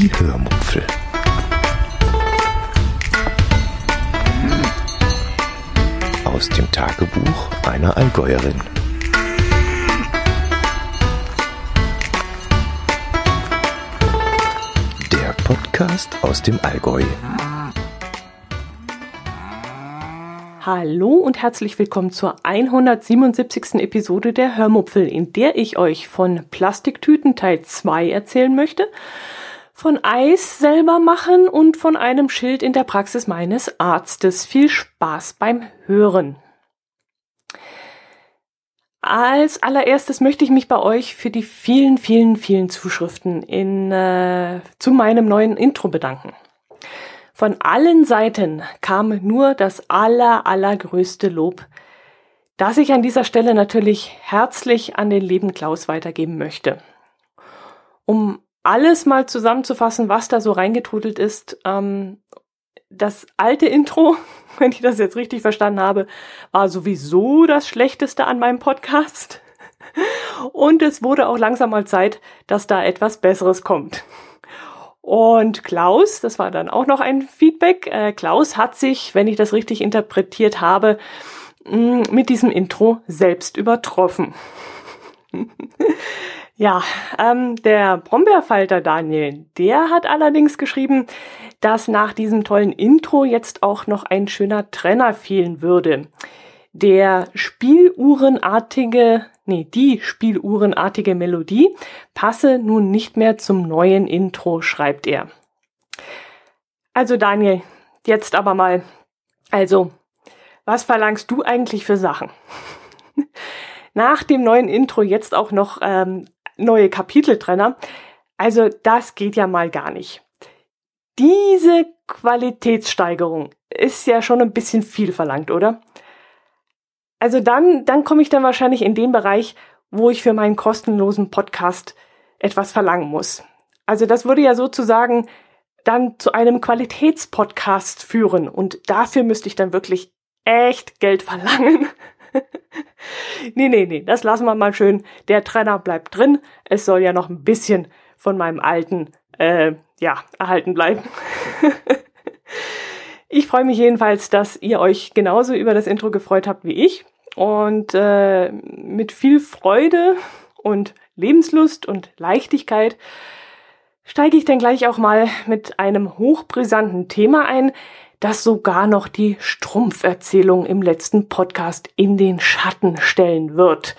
Die Hörmupfel. Aus dem Tagebuch einer Allgäuerin. Der Podcast aus dem Allgäu. Hallo und herzlich willkommen zur 177. Episode der Hörmupfel, in der ich euch von Plastiktüten Teil 2 erzählen möchte, von Eis selber machen und von einem Schild in der Praxis meines Arztes. Viel Spaß beim Hören. Als allererstes möchte ich mich bei euch für die vielen, vielen, vielen Zuschriften in, äh, zu meinem neuen Intro bedanken. Von allen Seiten kam nur das aller, allergrößte Lob, das ich an dieser Stelle natürlich herzlich an den lieben Klaus weitergeben möchte. Um alles mal zusammenzufassen, was da so reingetrudelt ist, ähm, das alte Intro, wenn ich das jetzt richtig verstanden habe, war sowieso das Schlechteste an meinem Podcast. Und es wurde auch langsam mal Zeit, dass da etwas Besseres kommt. Und Klaus, das war dann auch noch ein Feedback, äh, Klaus hat sich, wenn ich das richtig interpretiert habe, mh, mit diesem Intro selbst übertroffen. ja, ähm, der Brombeerfalter Daniel, der hat allerdings geschrieben, dass nach diesem tollen Intro jetzt auch noch ein schöner Trenner fehlen würde. Der spieluhrenartige, nee, die spieluhrenartige Melodie passe nun nicht mehr zum neuen Intro, schreibt er. Also Daniel, jetzt aber mal, also, was verlangst du eigentlich für Sachen? Nach dem neuen Intro jetzt auch noch ähm, neue Kapiteltrenner. Also das geht ja mal gar nicht. Diese Qualitätssteigerung ist ja schon ein bisschen viel verlangt, oder? Also dann, dann komme ich dann wahrscheinlich in den Bereich, wo ich für meinen kostenlosen Podcast etwas verlangen muss. Also das würde ja sozusagen dann zu einem Qualitätspodcast führen und dafür müsste ich dann wirklich echt Geld verlangen. nee, nee, nee, das lassen wir mal schön. Der Trenner bleibt drin. Es soll ja noch ein bisschen von meinem alten, äh, ja, erhalten bleiben. ich freue mich jedenfalls, dass ihr euch genauso über das Intro gefreut habt wie ich. Und äh, mit viel Freude und Lebenslust und Leichtigkeit steige ich dann gleich auch mal mit einem hochbrisanten Thema ein, das sogar noch die Strumpferzählung im letzten Podcast in den Schatten stellen wird.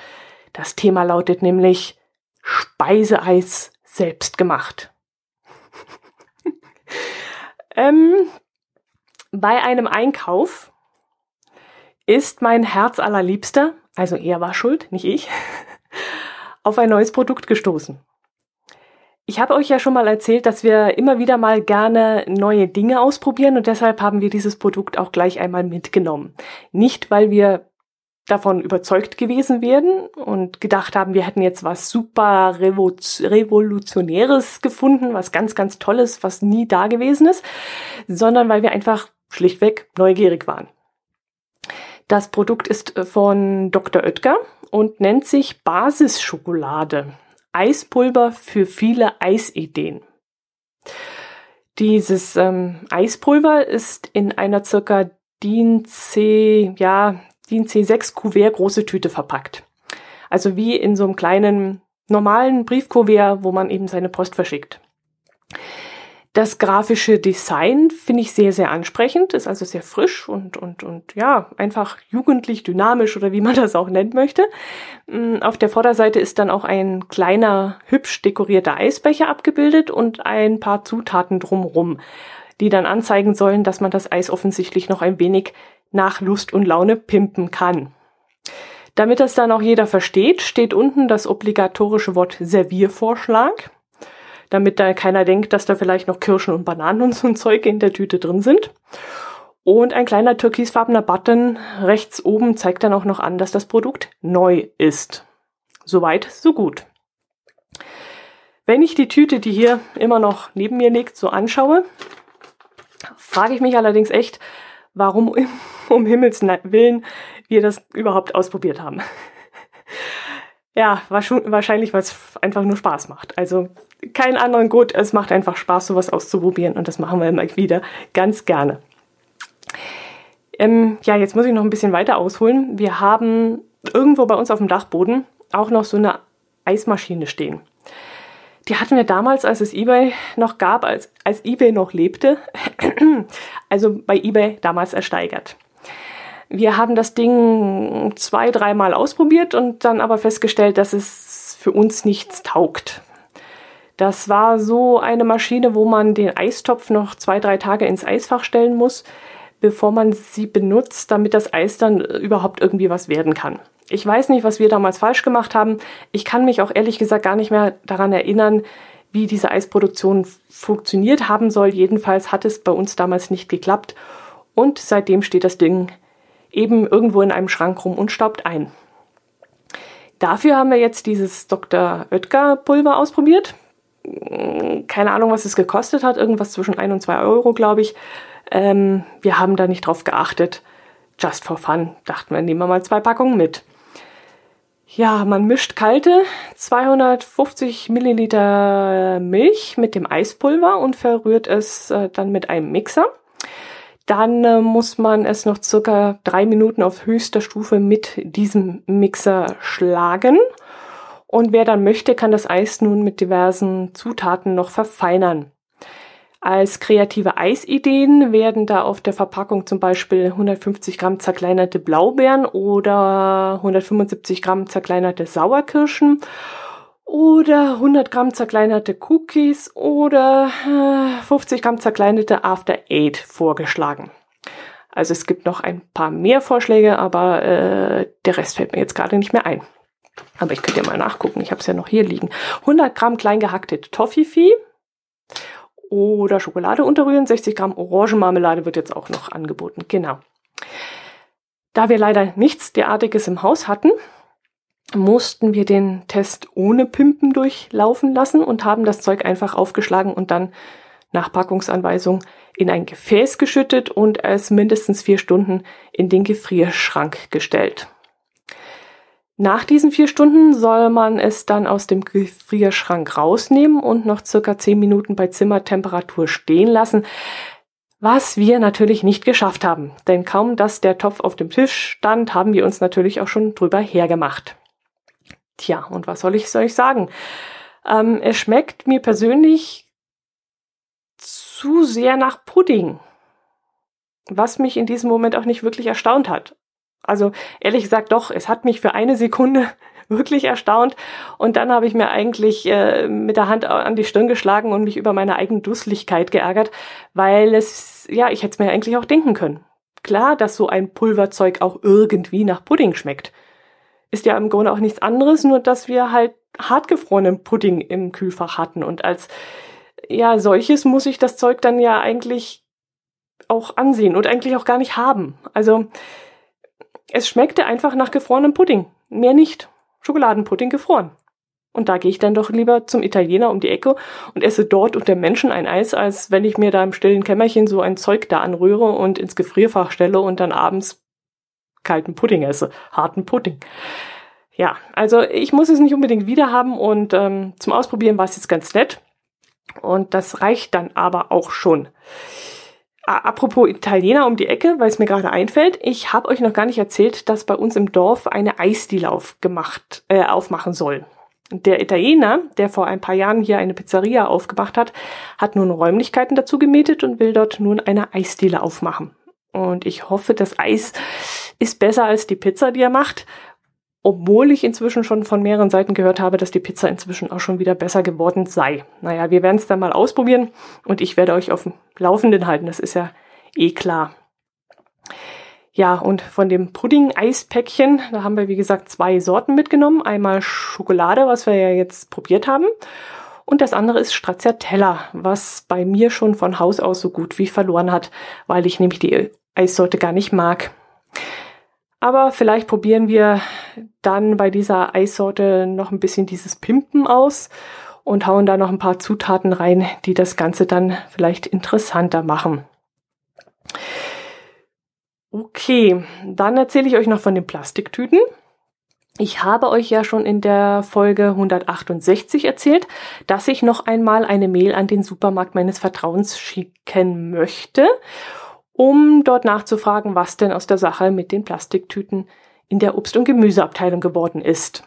Das Thema lautet nämlich Speiseeis selbst gemacht. ähm, bei einem Einkauf ist mein Herz allerliebster, also er war schuld, nicht ich, auf ein neues Produkt gestoßen. Ich habe euch ja schon mal erzählt, dass wir immer wieder mal gerne neue Dinge ausprobieren und deshalb haben wir dieses Produkt auch gleich einmal mitgenommen. Nicht, weil wir davon überzeugt gewesen wären und gedacht haben, wir hätten jetzt was super Revolutionäres gefunden, was ganz, ganz Tolles, was nie da gewesen ist, sondern weil wir einfach schlichtweg neugierig waren. Das Produkt ist von Dr. Oetker und nennt sich Basisschokolade. Eispulver für viele Eisideen. Dieses ähm, Eispulver ist in einer circa DIN C, ja, DIN C6 Kuvert große Tüte verpackt. Also wie in so einem kleinen normalen Briefkuvert, wo man eben seine Post verschickt. Das grafische Design finde ich sehr, sehr ansprechend, ist also sehr frisch und, und, und ja, einfach jugendlich, dynamisch oder wie man das auch nennen möchte. Mm, auf der Vorderseite ist dann auch ein kleiner, hübsch dekorierter Eisbecher abgebildet und ein paar Zutaten drumrum, die dann anzeigen sollen, dass man das Eis offensichtlich noch ein wenig nach Lust und Laune pimpen kann. Damit das dann auch jeder versteht, steht unten das obligatorische Wort Serviervorschlag damit da keiner denkt, dass da vielleicht noch Kirschen und Bananen und so ein Zeug in der Tüte drin sind. Und ein kleiner türkisfarbener Button rechts oben zeigt dann auch noch an, dass das Produkt neu ist. Soweit, so gut. Wenn ich die Tüte, die hier immer noch neben mir liegt, so anschaue, frage ich mich allerdings echt, warum um Himmels Willen wir das überhaupt ausprobiert haben. Ja, wahrscheinlich, weil es einfach nur Spaß macht. Also keinen anderen Grund, es macht einfach Spaß, sowas auszuprobieren und das machen wir immer wieder ganz gerne. Ähm, ja, jetzt muss ich noch ein bisschen weiter ausholen. Wir haben irgendwo bei uns auf dem Dachboden auch noch so eine Eismaschine stehen. Die hatten wir damals, als es eBay noch gab, als, als eBay noch lebte, also bei eBay damals ersteigert. Wir haben das Ding zwei, dreimal ausprobiert und dann aber festgestellt, dass es für uns nichts taugt. Das war so eine Maschine, wo man den Eistopf noch zwei, drei Tage ins Eisfach stellen muss, bevor man sie benutzt, damit das Eis dann überhaupt irgendwie was werden kann. Ich weiß nicht, was wir damals falsch gemacht haben. Ich kann mich auch ehrlich gesagt gar nicht mehr daran erinnern, wie diese Eisproduktion funktioniert haben soll. Jedenfalls hat es bei uns damals nicht geklappt und seitdem steht das Ding eben irgendwo in einem Schrank rum und staubt ein. Dafür haben wir jetzt dieses Dr. Oetker Pulver ausprobiert. Keine Ahnung, was es gekostet hat. Irgendwas zwischen 1 und 2 Euro, glaube ich. Ähm, wir haben da nicht drauf geachtet. Just for fun. Dachten wir, nehmen wir mal zwei Packungen mit. Ja, man mischt kalte 250 Milliliter Milch mit dem Eispulver und verrührt es äh, dann mit einem Mixer. Dann äh, muss man es noch circa drei Minuten auf höchster Stufe mit diesem Mixer schlagen. Und wer dann möchte, kann das Eis nun mit diversen Zutaten noch verfeinern. Als kreative Eisideen werden da auf der Verpackung zum Beispiel 150 Gramm zerkleinerte Blaubeeren oder 175 Gramm zerkleinerte Sauerkirschen oder 100 Gramm zerkleinerte Cookies oder 50 äh, Gramm zerkleinerte After Eight vorgeschlagen. Also es gibt noch ein paar mehr Vorschläge, aber äh, der Rest fällt mir jetzt gerade nicht mehr ein. Aber ich könnte ja mal nachgucken, ich habe es ja noch hier liegen. 100 Gramm klein gehackte Toffifee oder Schokolade unterrühren. 60 Gramm Orangenmarmelade wird jetzt auch noch angeboten. Genau. Da wir leider nichts derartiges im Haus hatten, mussten wir den Test ohne Pimpen durchlaufen lassen und haben das Zeug einfach aufgeschlagen und dann nach Packungsanweisung in ein Gefäß geschüttet und es mindestens vier Stunden in den Gefrierschrank gestellt. Nach diesen vier Stunden soll man es dann aus dem Gefrierschrank rausnehmen und noch circa zehn Minuten bei Zimmertemperatur stehen lassen. Was wir natürlich nicht geschafft haben, denn kaum dass der Topf auf dem Tisch stand, haben wir uns natürlich auch schon drüber hergemacht. Tja, und was soll ich euch sagen? Ähm, es schmeckt mir persönlich zu sehr nach Pudding, was mich in diesem Moment auch nicht wirklich erstaunt hat. Also ehrlich gesagt doch, es hat mich für eine Sekunde wirklich erstaunt und dann habe ich mir eigentlich äh, mit der Hand an die Stirn geschlagen und mich über meine eigene Dusseligkeit geärgert, weil es, ja, ich hätte es mir eigentlich auch denken können. Klar, dass so ein Pulverzeug auch irgendwie nach Pudding schmeckt. Ist ja im Grunde auch nichts anderes, nur dass wir halt hartgefrorenen Pudding im Kühlfach hatten und als ja solches muss ich das Zeug dann ja eigentlich auch ansehen und eigentlich auch gar nicht haben. Also es schmeckte einfach nach gefrorenem Pudding. Mehr nicht. Schokoladenpudding gefroren. Und da gehe ich dann doch lieber zum Italiener um die Ecke und esse dort unter Menschen ein Eis, als wenn ich mir da im stillen Kämmerchen so ein Zeug da anrühre und ins Gefrierfach stelle und dann abends kalten Pudding esse. Harten Pudding. Ja, also ich muss es nicht unbedingt wieder haben und ähm, zum Ausprobieren war es jetzt ganz nett. Und das reicht dann aber auch schon. Apropos Italiener um die Ecke, weil es mir gerade einfällt, ich habe euch noch gar nicht erzählt, dass bei uns im Dorf eine Eisdiele aufgemacht, äh, aufmachen soll. Der Italiener, der vor ein paar Jahren hier eine Pizzeria aufgemacht hat, hat nun Räumlichkeiten dazu gemietet und will dort nun eine Eisdiele aufmachen. Und ich hoffe, das Eis ist besser als die Pizza, die er macht obwohl ich inzwischen schon von mehreren Seiten gehört habe, dass die Pizza inzwischen auch schon wieder besser geworden sei. Naja, wir werden es dann mal ausprobieren und ich werde euch auf dem Laufenden halten, das ist ja eh klar. Ja, und von dem Pudding-Eispäckchen, da haben wir wie gesagt zwei Sorten mitgenommen. Einmal Schokolade, was wir ja jetzt probiert haben. Und das andere ist Stracciatella, was bei mir schon von Haus aus so gut wie verloren hat, weil ich nämlich die Eissorte gar nicht mag. Aber vielleicht probieren wir dann bei dieser Eissorte noch ein bisschen dieses Pimpen aus und hauen da noch ein paar Zutaten rein, die das Ganze dann vielleicht interessanter machen. Okay, dann erzähle ich euch noch von den Plastiktüten. Ich habe euch ja schon in der Folge 168 erzählt, dass ich noch einmal eine Mail an den Supermarkt meines Vertrauens schicken möchte, um dort nachzufragen, was denn aus der Sache mit den Plastiktüten in der Obst- und Gemüseabteilung geworden ist.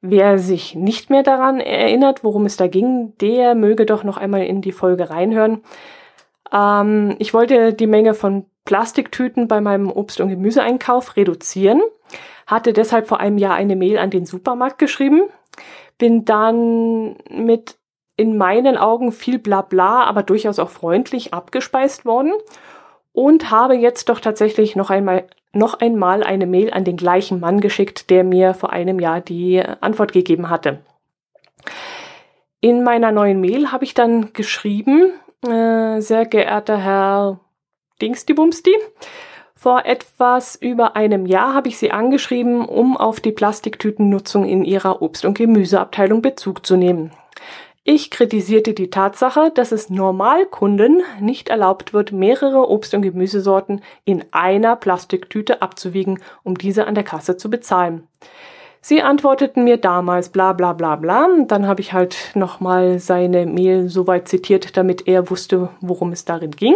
Wer sich nicht mehr daran erinnert, worum es da ging, der möge doch noch einmal in die Folge reinhören. Ähm, ich wollte die Menge von Plastiktüten bei meinem Obst- und Gemüseeinkauf reduzieren hatte deshalb vor einem Jahr eine Mail an den Supermarkt geschrieben, bin dann mit in meinen Augen viel Blabla, aber durchaus auch freundlich abgespeist worden und habe jetzt doch tatsächlich noch einmal noch einmal eine Mail an den gleichen Mann geschickt, der mir vor einem Jahr die Antwort gegeben hatte. In meiner neuen Mail habe ich dann geschrieben, äh, sehr geehrter Herr Dingstibumsti, vor etwas über einem Jahr habe ich sie angeschrieben, um auf die Plastiktütennutzung in ihrer Obst- und Gemüseabteilung Bezug zu nehmen. Ich kritisierte die Tatsache, dass es Normalkunden nicht erlaubt wird, mehrere Obst- und Gemüsesorten in einer Plastiktüte abzuwiegen, um diese an der Kasse zu bezahlen. Sie antworteten mir damals bla bla bla bla. Dann habe ich halt nochmal seine Mail soweit zitiert, damit er wusste, worum es darin ging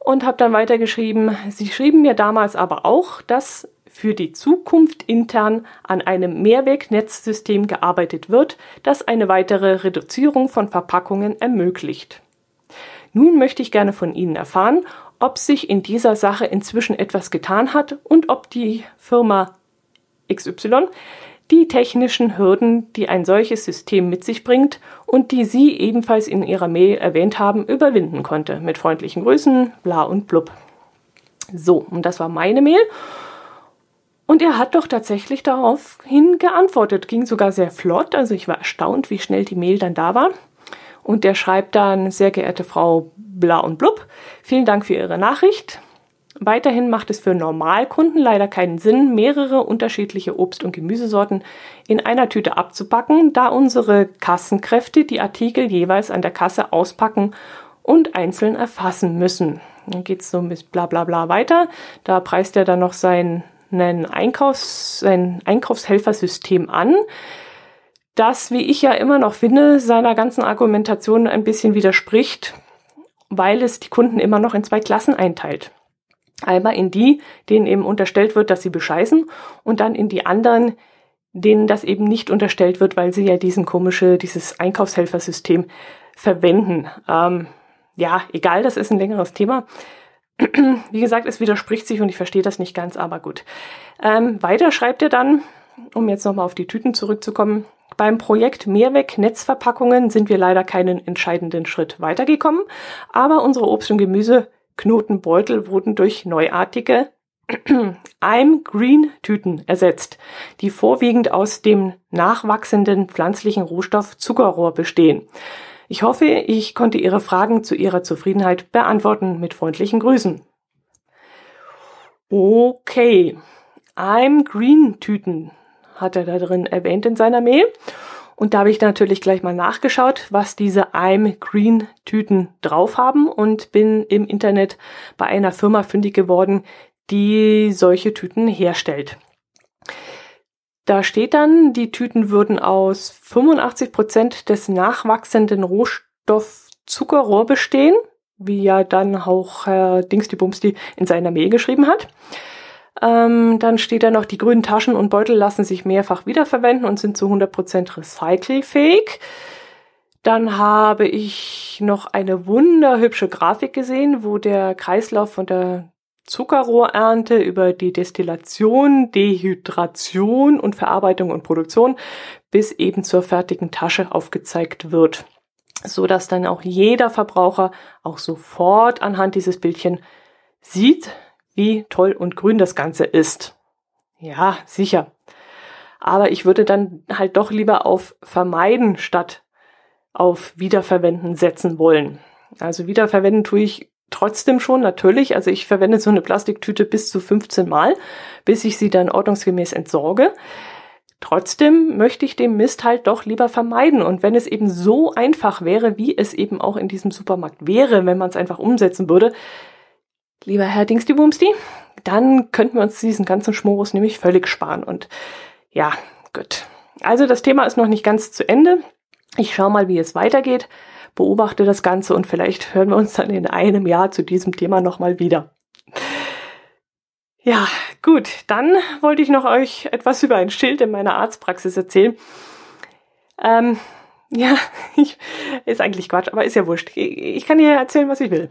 und habe dann weitergeschrieben, Sie schrieben mir damals aber auch, dass für die Zukunft intern an einem Mehrwegnetzsystem gearbeitet wird, das eine weitere Reduzierung von Verpackungen ermöglicht. Nun möchte ich gerne von Ihnen erfahren, ob sich in dieser Sache inzwischen etwas getan hat und ob die Firma XY die technischen Hürden, die ein solches System mit sich bringt und die Sie ebenfalls in Ihrer Mail erwähnt haben, überwinden konnte. Mit freundlichen Grüßen, bla und blub. So, und das war meine Mail. Und er hat doch tatsächlich daraufhin geantwortet, ging sogar sehr flott. Also ich war erstaunt, wie schnell die Mail dann da war. Und der schreibt dann, sehr geehrte Frau Bla und Blub, vielen Dank für Ihre Nachricht. Weiterhin macht es für Normalkunden leider keinen Sinn, mehrere unterschiedliche Obst- und Gemüsesorten in einer Tüte abzupacken, da unsere Kassenkräfte die Artikel jeweils an der Kasse auspacken und einzeln erfassen müssen. Dann geht es so mit bla bla bla weiter. Da preist er dann noch sein, Einkaufs-, sein Einkaufshelfersystem an, das, wie ich ja immer noch finde, seiner ganzen Argumentation ein bisschen widerspricht, weil es die Kunden immer noch in zwei Klassen einteilt. Einmal in die, denen eben unterstellt wird, dass sie bescheißen und dann in die anderen, denen das eben nicht unterstellt wird, weil sie ja diesen komische, dieses Einkaufshelfersystem verwenden. Ähm, ja, egal, das ist ein längeres Thema. Wie gesagt, es widerspricht sich und ich verstehe das nicht ganz, aber gut. Ähm, weiter schreibt er dann, um jetzt nochmal auf die Tüten zurückzukommen, beim Projekt Mehrweg Netzverpackungen sind wir leider keinen entscheidenden Schritt weitergekommen, aber unsere Obst und Gemüse Knotenbeutel wurden durch neuartige I'm Green Tüten ersetzt, die vorwiegend aus dem nachwachsenden pflanzlichen Rohstoff Zuckerrohr bestehen. Ich hoffe, ich konnte Ihre Fragen zu Ihrer Zufriedenheit beantworten. Mit freundlichen Grüßen. Okay. I'm Green Tüten hat er da drin erwähnt in seiner Mail. Und da habe ich natürlich gleich mal nachgeschaut, was diese I'm Green Tüten drauf haben und bin im Internet bei einer Firma fündig geworden, die solche Tüten herstellt. Da steht dann, die Tüten würden aus 85 Prozent des nachwachsenden Rohstoff Zuckerrohr bestehen, wie ja dann auch Herr Dingsdi in seiner Mail geschrieben hat. Ähm, dann steht da noch, die grünen Taschen und Beutel lassen sich mehrfach wiederverwenden und sind zu 100% recycelfähig. Dann habe ich noch eine wunderhübsche Grafik gesehen, wo der Kreislauf von der Zuckerrohrernte über die Destillation, Dehydration und Verarbeitung und Produktion bis eben zur fertigen Tasche aufgezeigt wird, so dass dann auch jeder Verbraucher auch sofort anhand dieses Bildchen sieht, wie toll und grün das Ganze ist. Ja, sicher. Aber ich würde dann halt doch lieber auf vermeiden statt auf wiederverwenden setzen wollen. Also wiederverwenden tue ich trotzdem schon, natürlich. Also ich verwende so eine Plastiktüte bis zu 15 Mal, bis ich sie dann ordnungsgemäß entsorge. Trotzdem möchte ich den Mist halt doch lieber vermeiden. Und wenn es eben so einfach wäre, wie es eben auch in diesem Supermarkt wäre, wenn man es einfach umsetzen würde, Lieber Herr Dingsti-Bumsti, dann könnten wir uns diesen ganzen Schmorus nämlich völlig sparen. Und ja, gut. Also das Thema ist noch nicht ganz zu Ende. Ich schaue mal, wie es weitergeht, beobachte das Ganze und vielleicht hören wir uns dann in einem Jahr zu diesem Thema nochmal wieder. Ja, gut, dann wollte ich noch euch etwas über ein Schild in meiner Arztpraxis erzählen. Ähm, ja, ich, ist eigentlich Quatsch, aber ist ja wurscht. Ich, ich kann hier erzählen, was ich will.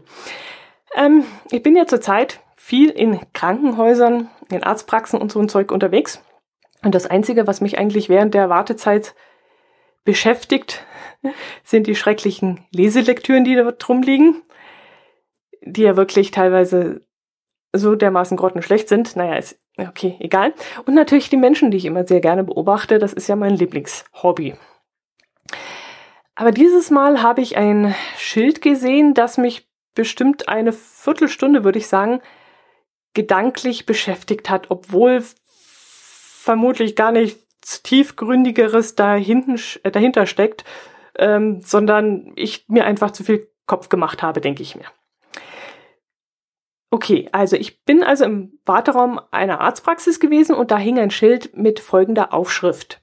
Ähm, ich bin ja zurzeit viel in Krankenhäusern, in Arztpraxen und so ein Zeug unterwegs. Und das Einzige, was mich eigentlich während der Wartezeit beschäftigt, sind die schrecklichen Leselektüren, die dort drum liegen, die ja wirklich teilweise so dermaßen grottenschlecht sind. Naja, ist okay, egal. Und natürlich die Menschen, die ich immer sehr gerne beobachte. Das ist ja mein Lieblingshobby. Aber dieses Mal habe ich ein Schild gesehen, das mich bestimmt eine Viertelstunde, würde ich sagen, gedanklich beschäftigt hat, obwohl vermutlich gar nichts tiefgründigeres dahinten, äh, dahinter steckt, ähm, sondern ich mir einfach zu viel Kopf gemacht habe, denke ich mir. Okay, also ich bin also im Warteraum einer Arztpraxis gewesen und da hing ein Schild mit folgender Aufschrift.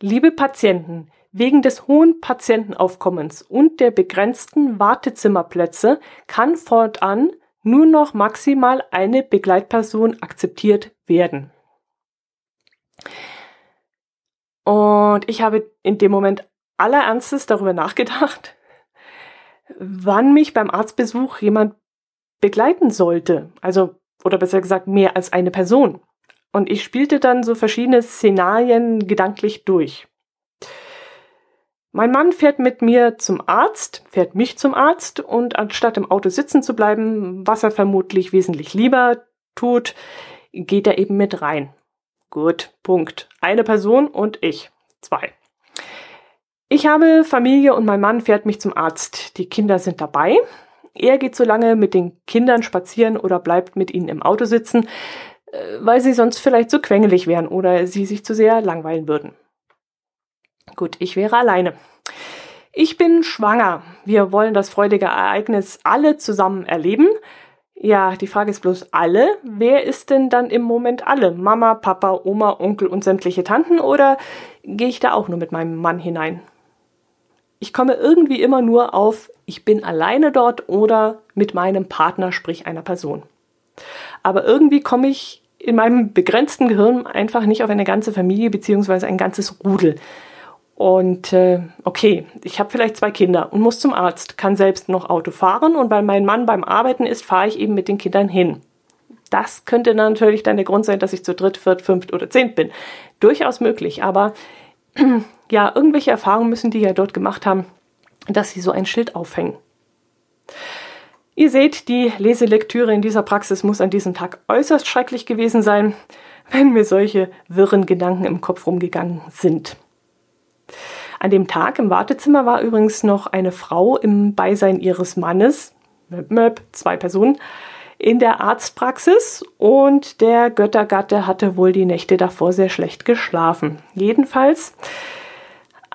Liebe Patienten, wegen des hohen Patientenaufkommens und der begrenzten Wartezimmerplätze kann fortan nur noch maximal eine Begleitperson akzeptiert werden. Und ich habe in dem Moment aller Ernstes darüber nachgedacht, wann mich beim Arztbesuch jemand begleiten sollte. Also, oder besser gesagt, mehr als eine Person. Und ich spielte dann so verschiedene Szenarien gedanklich durch. Mein Mann fährt mit mir zum Arzt, fährt mich zum Arzt und anstatt im Auto sitzen zu bleiben, was er vermutlich wesentlich lieber tut, geht er eben mit rein. Gut, Punkt. Eine Person und ich. Zwei. Ich habe Familie und mein Mann fährt mich zum Arzt. Die Kinder sind dabei. Er geht so lange mit den Kindern spazieren oder bleibt mit ihnen im Auto sitzen, äh, weil sie sonst vielleicht zu quengelig wären oder sie sich zu sehr langweilen würden. Gut, ich wäre alleine. Ich bin schwanger. Wir wollen das freudige Ereignis alle zusammen erleben. Ja, die Frage ist bloß alle. Wer ist denn dann im Moment alle? Mama, Papa, Oma, Onkel und sämtliche Tanten oder gehe ich da auch nur mit meinem Mann hinein? ich komme irgendwie immer nur auf, ich bin alleine dort oder mit meinem Partner, sprich einer Person. Aber irgendwie komme ich in meinem begrenzten Gehirn einfach nicht auf eine ganze Familie beziehungsweise ein ganzes Rudel. Und äh, okay, ich habe vielleicht zwei Kinder und muss zum Arzt, kann selbst noch Auto fahren und weil mein Mann beim Arbeiten ist, fahre ich eben mit den Kindern hin. Das könnte natürlich dann der Grund sein, dass ich zu dritt, viert, fünft oder zehnt bin. Durchaus möglich, aber ja, irgendwelche Erfahrungen müssen die ja dort gemacht haben, dass sie so ein Schild aufhängen. Ihr seht, die Leselektüre in dieser Praxis muss an diesem Tag äußerst schrecklich gewesen sein, wenn mir solche wirren Gedanken im Kopf rumgegangen sind. An dem Tag im Wartezimmer war übrigens noch eine Frau im Beisein ihres Mannes, möp, möp, zwei Personen, in der Arztpraxis und der Göttergatte hatte wohl die Nächte davor sehr schlecht geschlafen. Jedenfalls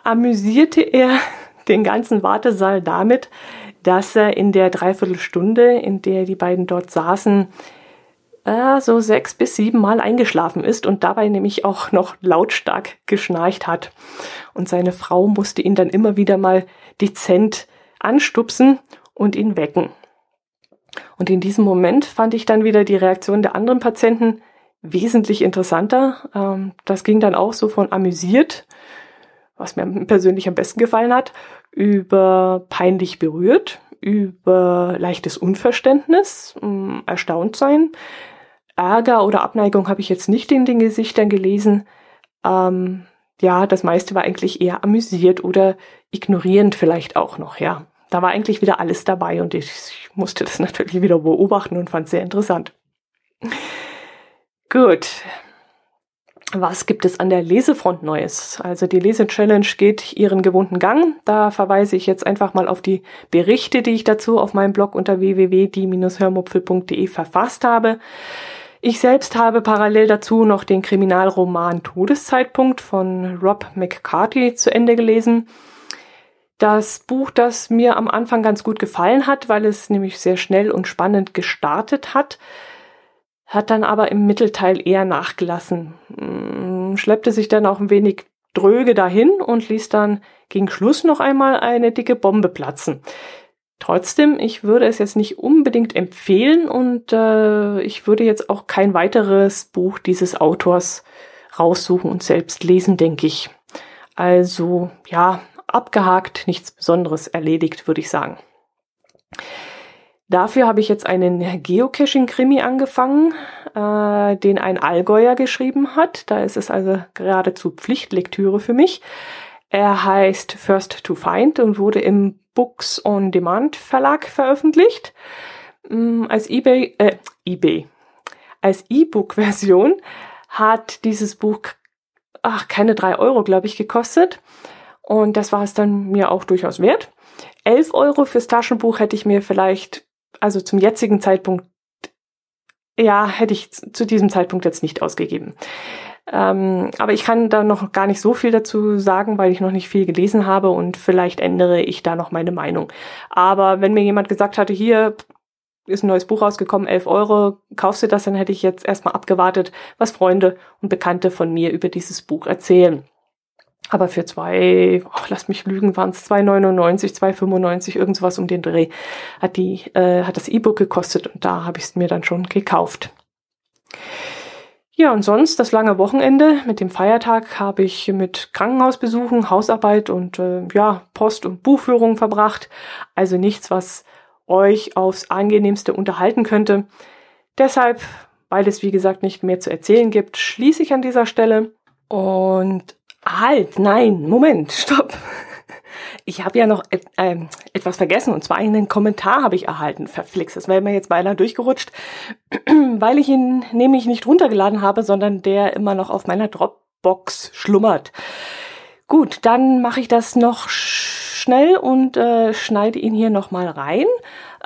amüsierte er den ganzen Wartesaal damit, dass er in der Dreiviertelstunde, in der die beiden dort saßen, äh, so sechs bis sieben Mal eingeschlafen ist und dabei nämlich auch noch lautstark geschnarcht hat. Und seine Frau musste ihn dann immer wieder mal dezent anstupsen und ihn wecken. Und in diesem Moment fand ich dann wieder die Reaktion der anderen Patienten wesentlich interessanter. Ähm, das ging dann auch so von amüsiert, was mir persönlich am besten gefallen hat, über peinlich berührt, über leichtes Unverständnis, mm, erstaunt sein. Ärger oder Abneigung habe ich jetzt nicht in den Gesichtern gelesen. Ähm, ja, das meiste war eigentlich eher amüsiert oder ignorierend vielleicht auch noch, ja da war eigentlich wieder alles dabei und ich, ich musste das natürlich wieder beobachten und fand es sehr interessant. Gut. Was gibt es an der Lesefront Neues? Also die Lese-Challenge geht ihren gewohnten Gang. Da verweise ich jetzt einfach mal auf die Berichte, die ich dazu auf meinem Blog unter www.die-hörmupfel.de verfasst habe. Ich selbst habe parallel dazu noch den Kriminalroman Todeszeitpunkt von Rob McCarthy zu Ende gelesen. Das Buch, das mir am Anfang ganz gut gefallen hat, weil es nämlich sehr schnell und spannend gestartet hat, hat dann aber im Mittelteil eher nachgelassen, hm, schleppte sich dann auch ein wenig dröge dahin und ließ dann gegen Schluss noch einmal eine dicke Bombe platzen. Trotzdem, ich würde es jetzt nicht unbedingt empfehlen und äh, ich würde jetzt auch kein weiteres Buch dieses Autors raussuchen und selbst lesen, denke ich. Also ja, abgehakt, nichts Besonderes erledigt, würde ich sagen. Dafür habe ich jetzt einen Geocaching-Krimi angefangen, äh, den ein Allgäuer geschrieben hat. Da ist es also geradezu Pflichtlektüre für mich. Er heißt First to Find und wurde im Books on Demand Verlag veröffentlicht. Mm, als eBay, äh, eBay, als E-Book-Version hat dieses Buch, ach, keine drei Euro, glaube ich, gekostet. Und das war es dann mir auch durchaus wert. Elf Euro fürs Taschenbuch hätte ich mir vielleicht, also zum jetzigen Zeitpunkt, ja, hätte ich zu diesem Zeitpunkt jetzt nicht ausgegeben. Ähm, aber ich kann da noch gar nicht so viel dazu sagen, weil ich noch nicht viel gelesen habe und vielleicht ändere ich da noch meine Meinung. Aber wenn mir jemand gesagt hatte, hier ist ein neues Buch rausgekommen, 11 Euro, kaufst du das, dann hätte ich jetzt erstmal abgewartet, was Freunde und Bekannte von mir über dieses Buch erzählen. Aber für zwei, oh, lass mich lügen, waren es 2,99, 2,95, irgendwas um den Dreh, hat die, äh, hat das E-Book gekostet und da habe ich es mir dann schon gekauft. Ja, und sonst das lange Wochenende mit dem Feiertag habe ich mit Krankenhausbesuchen, Hausarbeit und äh, ja, Post- und Buchführung verbracht. Also nichts, was euch aufs angenehmste unterhalten könnte. Deshalb, weil es wie gesagt nicht mehr zu erzählen gibt, schließe ich an dieser Stelle. Und halt, nein, Moment, stopp. Ich habe ja noch äh, etwas vergessen und zwar einen Kommentar habe ich erhalten. Verflixt, das wäre mir jetzt beinahe durchgerutscht, weil ich ihn nämlich nicht runtergeladen habe, sondern der immer noch auf meiner Dropbox schlummert. Gut, dann mache ich das noch schnell und äh, schneide ihn hier nochmal rein.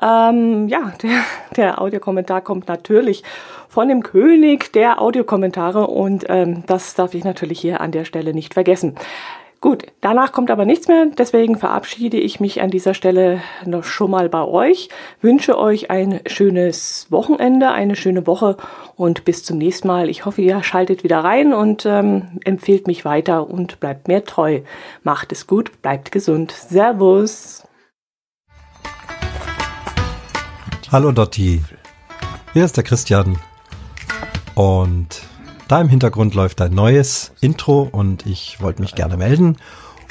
Ähm, ja, der, der Audiokommentar kommt natürlich von dem König der Audiokommentare und ähm, das darf ich natürlich hier an der Stelle nicht vergessen. Gut, danach kommt aber nichts mehr, deswegen verabschiede ich mich an dieser Stelle noch schon mal bei euch, wünsche euch ein schönes Wochenende, eine schöne Woche und bis zum nächsten Mal. Ich hoffe, ihr schaltet wieder rein und ähm, empfehlt mich weiter und bleibt mir treu. Macht es gut, bleibt gesund. Servus. Hallo Dotti, hier ist der Christian und da im Hintergrund läuft ein neues Intro und ich wollte mich gerne melden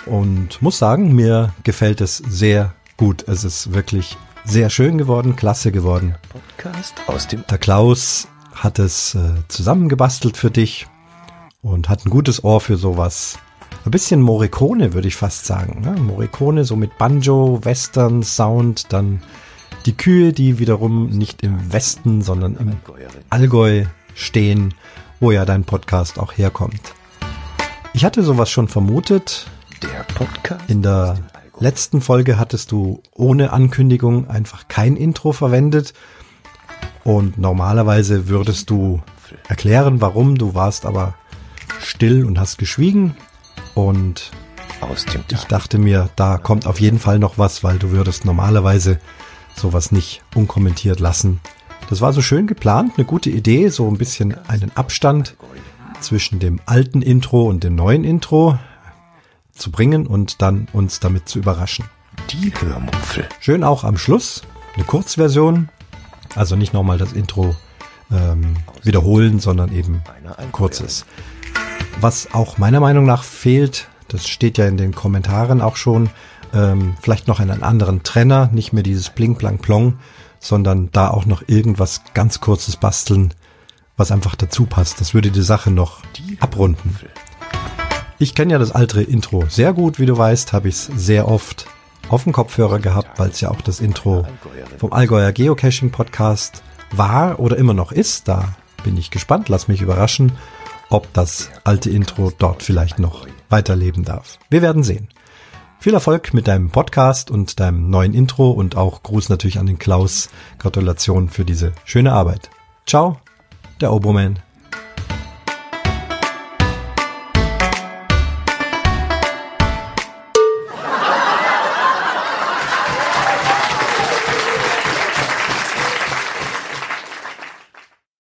und muss sagen, mir gefällt es sehr gut. Es ist wirklich sehr schön geworden, klasse geworden. Podcast aus dem Der Klaus hat es äh, zusammengebastelt für dich und hat ein gutes Ohr für sowas. Ein bisschen Morricone, würde ich fast sagen. Ne? Morricone so mit Banjo, Western, Sound, dann die Kühe, die wiederum nicht im Westen, sondern im Allgäu stehen wo ja dein Podcast auch herkommt. Ich hatte sowas schon vermutet. Der Podcast. In der letzten Folge hattest du ohne Ankündigung einfach kein Intro verwendet. Und normalerweise würdest du erklären, warum. Du warst aber still und hast geschwiegen. Und ich dachte mir, da kommt auf jeden Fall noch was, weil du würdest normalerweise sowas nicht unkommentiert lassen. Das war so schön geplant, eine gute Idee, so ein bisschen einen Abstand zwischen dem alten Intro und dem neuen Intro zu bringen und dann uns damit zu überraschen. Die Hörmupfel. Schön auch am Schluss eine Kurzversion, also nicht nochmal das Intro ähm, wiederholen, sondern eben ein kurzes. Was auch meiner Meinung nach fehlt, das steht ja in den Kommentaren auch schon, ähm, vielleicht noch einen anderen Trenner, nicht mehr dieses Bling Blang Plong, sondern da auch noch irgendwas ganz kurzes basteln, was einfach dazu passt. Das würde die Sache noch abrunden. Ich kenne ja das alte Intro sehr gut, wie du weißt, habe ich es sehr oft auf dem Kopfhörer gehabt, weil es ja auch das Intro vom Allgäuer Geocaching Podcast war oder immer noch ist. Da bin ich gespannt, lass mich überraschen, ob das alte Intro dort vielleicht noch weiterleben darf. Wir werden sehen. Viel Erfolg mit deinem Podcast und deinem neuen Intro und auch Gruß natürlich an den Klaus. Gratulation für diese schöne Arbeit. Ciao, der Oboman.